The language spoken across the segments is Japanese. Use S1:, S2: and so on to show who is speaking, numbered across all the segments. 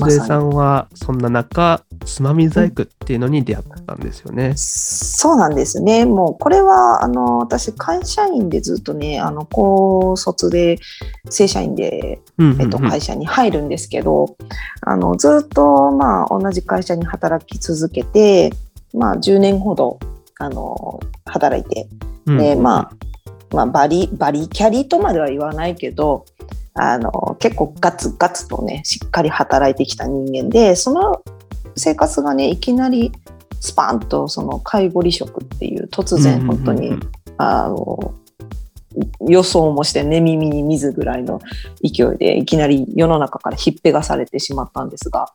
S1: 小出さんはそんな中つまみ細工っていうのに出会ったんですよね。
S2: そうなんですね。もうこれはあの私会社員でずっとねあの高卒で正社員で、えっと、会社に入るんですけど、あのずっとまあ同じ会社に働き続けて、まあ、10年ほどあの働いて、でまあまあ、バリバリキャリとまでは言わないけどあの結構ガツガツとねしっかり働いてきた人間でその生活がねいきなりスパンとその介護離職っていう突然本当に、あの予想もして寝耳に水ぐらいの勢いでいきなり世の中からひっぺがされてしまったんですが、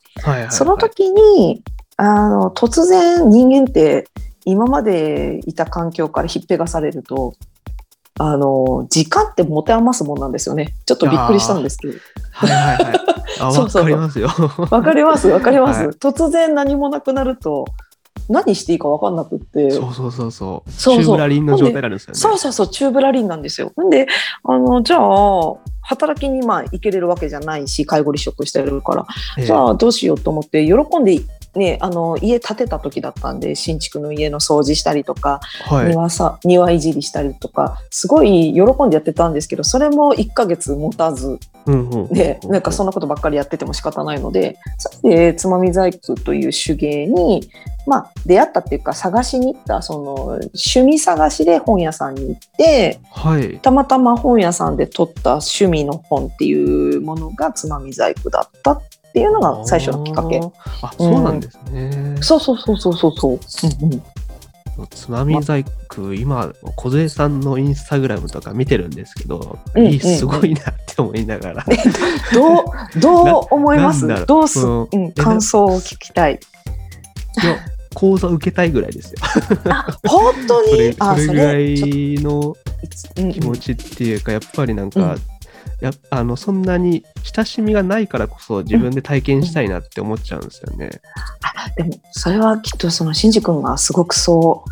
S2: その時にあの突然人間って今までいた環境からひっぺがされるとあの時間って持て余すもんなんですよね。ちょっとびっくりしたんですけど。
S1: はいはいはい。あ そうそうわかりますよ。
S2: わかりますわかります、はい、突然何もなくなると何していいか分かんなくって。
S1: そうそうそうそう。そうチューブラリンの状態なんですよね。
S2: そうそうそう。チューブラリンなんですよ。なんであのじゃあ働きにまあ行けれるわけじゃないし介護離職してるから、えー、じゃあどうしようと思って喜んでね、あの家建てた時だったんで新築の家の掃除したりとか、はい、庭さ庭いじりしたりとかすごい喜んでやってたんですけどそれも1ヶ月持たず、うんうん、でなんかそんなことばっかりやってても仕方ないのでそれでつまみ細工という手芸に、まあ、出会ったっていうか探しに行ったその趣味探しで本屋さんに行って、はい、たまたま本屋さんで撮った趣味の本っていうものがつまみ細工だったっていうのが最初のきっかけ。
S1: あ、そうなんですね。
S2: うん、そうそうそうそうそうそう。うんうん
S1: つまみ細工、今、梢さんのインスタグラムとか見てるんですけど、うんうん、すごいなって思いながら。
S2: どう、どう思います？どうす、うん、感想を聞きたい。
S1: いや、講座受けたいぐらいですよ。
S2: 本当に？
S1: それぐらいの気持ちっていうか、やっぱりなんか、やあのそんなに親しみがないからこそ自分で体験したいなって思っちゃうんですよね。
S2: あでもそれはきっとそのしんじ君がすごくそう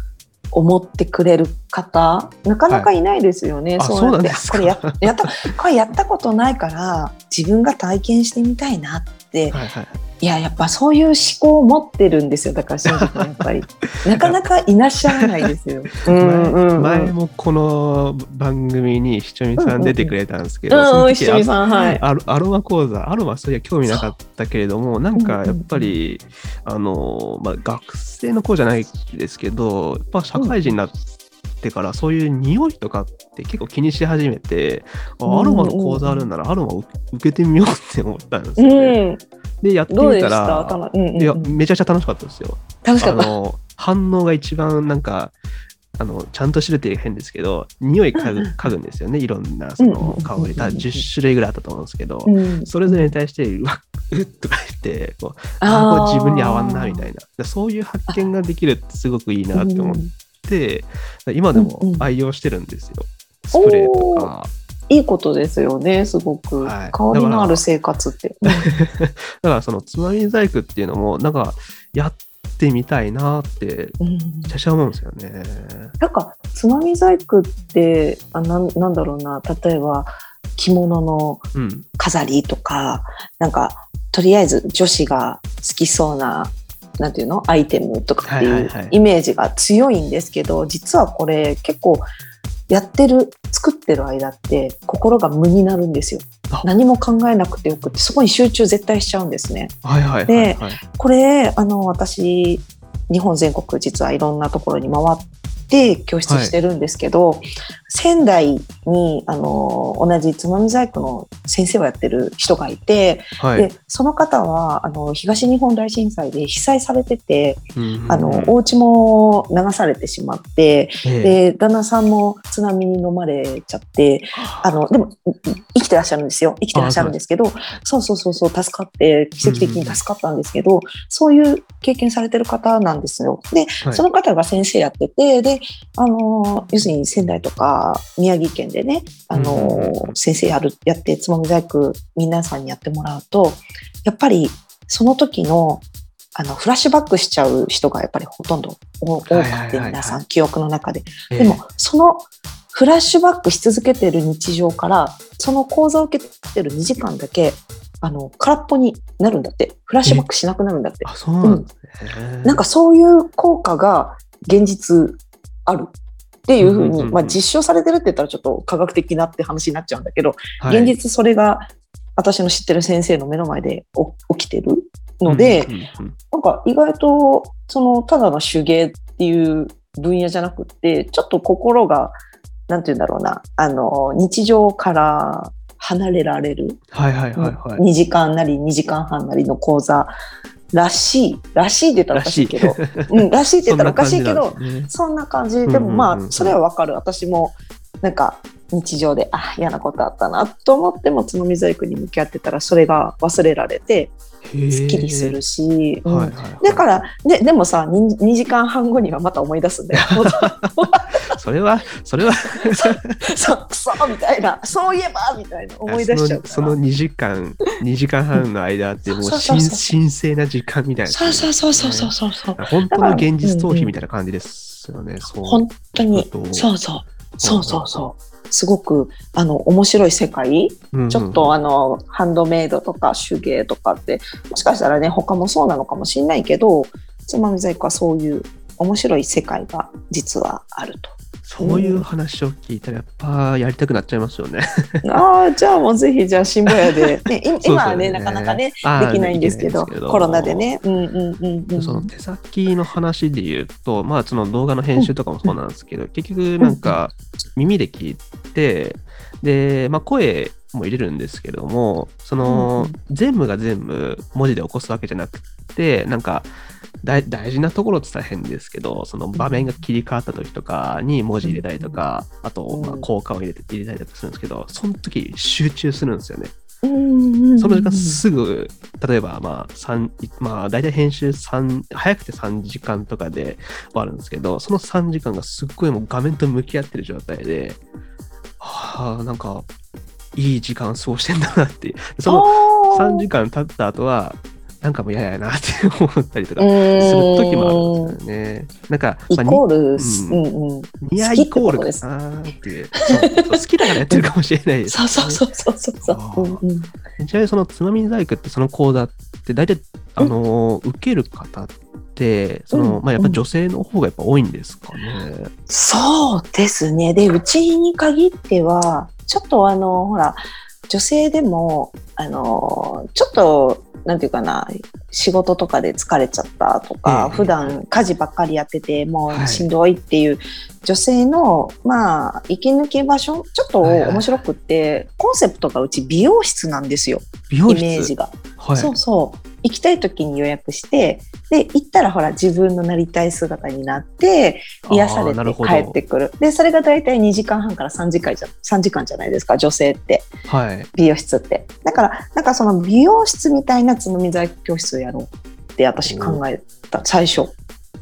S2: 思ってくれる方なかなかいないですよね。
S1: はい、そうやってこ
S2: れややったこれやったことないから自分が体験してみたいなって、はいはい、いややっぱそういう思考を持ってるんですよ。だから新宿やっぱり。なかなかいらっしゃらないですよ。
S1: 前前もこの番組にひちょみさん出てくれたんですけど、うんうん、
S2: ひちょみさんはい。
S1: アロアロマ講座アロマそういや興味なかったけれどもなんかやっぱり、あのまあ学生の子じゃないですけどやっぱ社会人になって、からそういう匂いとかって結構気にし始めて、アロマの講座あるんならアロマ受けてみようって思ったんですよね。うん、でやってみたら、うんうん、いやめちゃくちゃ楽しかったですよ。
S2: 楽しかった？
S1: 反応が一番なんかあのちゃんと知るって変ですけど匂い嗅ぐ嗅ぐんですよね。いろんなその香り、た10種類ぐらいあったと思うんですけど、うん、それぞれに対してうわっうっとか言ってこうあこ自分に合わんなみたいな。そういう発見ができるってすごくいいなって思っ、今でも愛用してるんですよ。うん、スプレーとか。
S2: いいことですよね、すごく。はい、香りのある生活って。だ
S1: からそのつまみ細工っていうのも、なんかやってみたいなって、ちゃしゃ思うんですよね。
S2: なんかつまみ細工ってあな、なんだろうな、例えば着物の飾りとか、うん、なんかとりあえず女子が好きそうななんていうの？アイテムとかっていうイメージが強いんですけど、実はこれ結構やってる作ってる間って心が無になるんですよ。何も考えなくてよくてそこに集中絶対しちゃうんですね。
S1: はいはいはいはい、
S2: でこれあの私日本全国実はいろんなところに回って教室してるんですけど、はい、仙台にあの同じつまみ細工の先生をやってる人がいて、はい、でその方はあの東日本大震災で被災されてて、うんうん、あのお家も流されてしまって、で旦那さんも津波に飲まれちゃってあのでも生きてらっしゃるんですよ。生きてらっしゃるんですけどそうそうそうそう助かって奇跡的に助かったんですけど、うん、そういう経験されてる方なんですよ。で、はい、その方が先生やっててであの要するに仙台とか宮城県でねあの、先生やるやってつまみ細工皆さんにやってもらうとやっぱりその時のあのフラッシュバックしちゃう人がやっぱりほとんど多くて皆さん記憶の中で。でもそのフラッシュバックし続けてる日常からその講座を受けてる2時間だけあの空っぽになるんだって。フラッシュバックしなくなるんだって。
S1: あそうなん
S2: うん、なんかそういう効果が現実あるっていうふうに、まあ、実証されてるって言ったらちょっと科学的なって話になっちゃうんだけど、はい、現実それが私の知ってる先生の目の前で起きてるので、なんか意外とそのただの手芸っていう分野じゃなくってちょっと心がなんて言うんだろうなあの日常から離れられる、
S1: はいはいはいはい、
S2: 2時間なり2時間半なりの講座らしい。らしいって言ったらおかしいけど。うん、らしいって言ったらおかしいけどそんな感じでもまあそれはわかる。私もなんか日常であ嫌なことあったなと思ってもつのみ細工に向き合ってたらそれが忘れられてすっきりするし、だからででもさ 2, 2, 時間半後にはまた思い出すんだよ。
S1: それはそれは
S2: そくそみたいな。そういえばみたいな。思い出しちゃう
S1: その2時間2時間半の間ってもう神聖な時間みたいな、ね、
S2: そうそうそうそうそうそう。
S1: 本当の現実逃避みたいな感じですよね。
S2: うんう。ん、本当にそうそう。そうそうそう。すごくあの面白い世界、うんうん、ちょっとあのハンドメイドとか手芸とかってもしかしたらね他もそうなのかもしれないけどつまみ細工はそういう面白い世界が実はあると。
S1: そう。いう話を聞いたらやっぱやりたくなっちゃいますよね。
S2: ああじゃあもうぜひじゃあ新聞屋で、ね、今はねなかなかねできないんですけどコロナでね。うんうんうんうん、
S1: その手先の話で言うとまあその動画の編集とかもそうなんですけど、結局なんか耳で聞いてで、まあ、声も入れるんですけどもその、全部が全部文字で起こすわけじゃなくてなんか大事なところって言ったら変ですけど、その場面が切り替わった時とかに文字入れたりとか、あと、まあ、効果を入れて入れたりとかするんですけど、その時集中するんですよね。その時間すぐ、例えば、まあ、三まあ、大体編集3、早くて3時間とかで終わるんですけど、その3時間がすっごいもう画面と向き合ってる状態で、はあ、なんか、いい時間過ごしてんだなっていう。その3時間経った後は、なんかもう嫌やなって思ったりとかする時もあるんですよね。なんか、
S2: まあ、イコール、うん。うん、
S1: ニアイコールかなっていう。好きだからやってるかもしれないです、
S2: ね、そうそうそうそうそう。うんうん、
S1: ちなみにそのつまみ細工ってその講座って大体あの、受ける方ってその、まあ、やっぱ女性の方がやっぱ多いんですかね。
S2: そうですね。でうちに限ってはちょっとあのほら女性でもあのちょっとなんていうかな仕事とかで疲れちゃったとか、えー、普段家事ばっかりやっててもうしんどいっていう女性の、はい、まあ息抜き場所ちょっと面白くって、はいはい、コンセプトがうち美容室なんですよ。イメージが。はい、そうそう行きたい時に予約してで行ったらほら自分のなりたい姿になって癒されて帰ってくる。でそれが大体2時間半から3時間じゃ3時間じゃないですか女性って、はい、美容室って。だからなんかその美容室みたいなつのみ細工教室をやろうって私考えた。最初。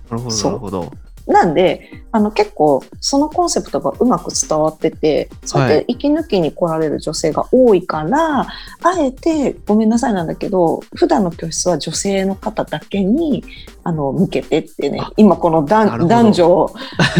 S1: なるほどなるほど
S2: なんであの結構そのコンセプトがうまく伝わっててそうやって息抜きに来られる女性が多いから、はい、あえてごめんなさいなんだけど普段の教室は女性の方だけにあの向けてってね今この男女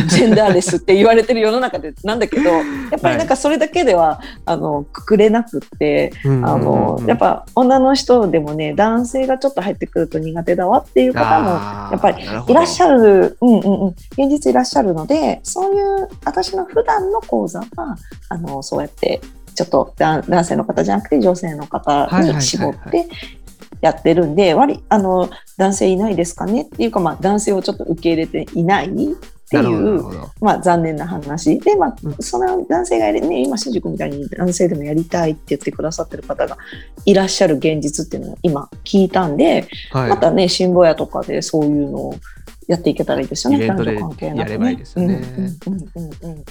S2: ジェンダーレスって言われてる世の中で なんだけどやっぱりなんかそれだけでは、はい、あのくくれなくって、あのやっぱ女の人でもね男性がちょっと入ってくると苦手だわっていう方もやっぱりいらっしゃる、うんうんうん、現実いらっしゃるのでそういう私の普段の講座はあのそうやってちょっと男性の方じゃなくて女性の方に絞ってやってるんで、割あの男性いないですかね？っていうか、まあ、男性をちょっと受け入れていないっていう、まあ、残念な話。で、まあ、その男性がやり、ね、今新宿みたいに男性でもやりたいって言ってくださってる方がいらっしゃる現実っていうのを今聞いたんで、はい、またね新聞屋とかでそういうのをやっていけたらいいですよね。
S1: イベントでやればいいですよね。うんうんうんうんうん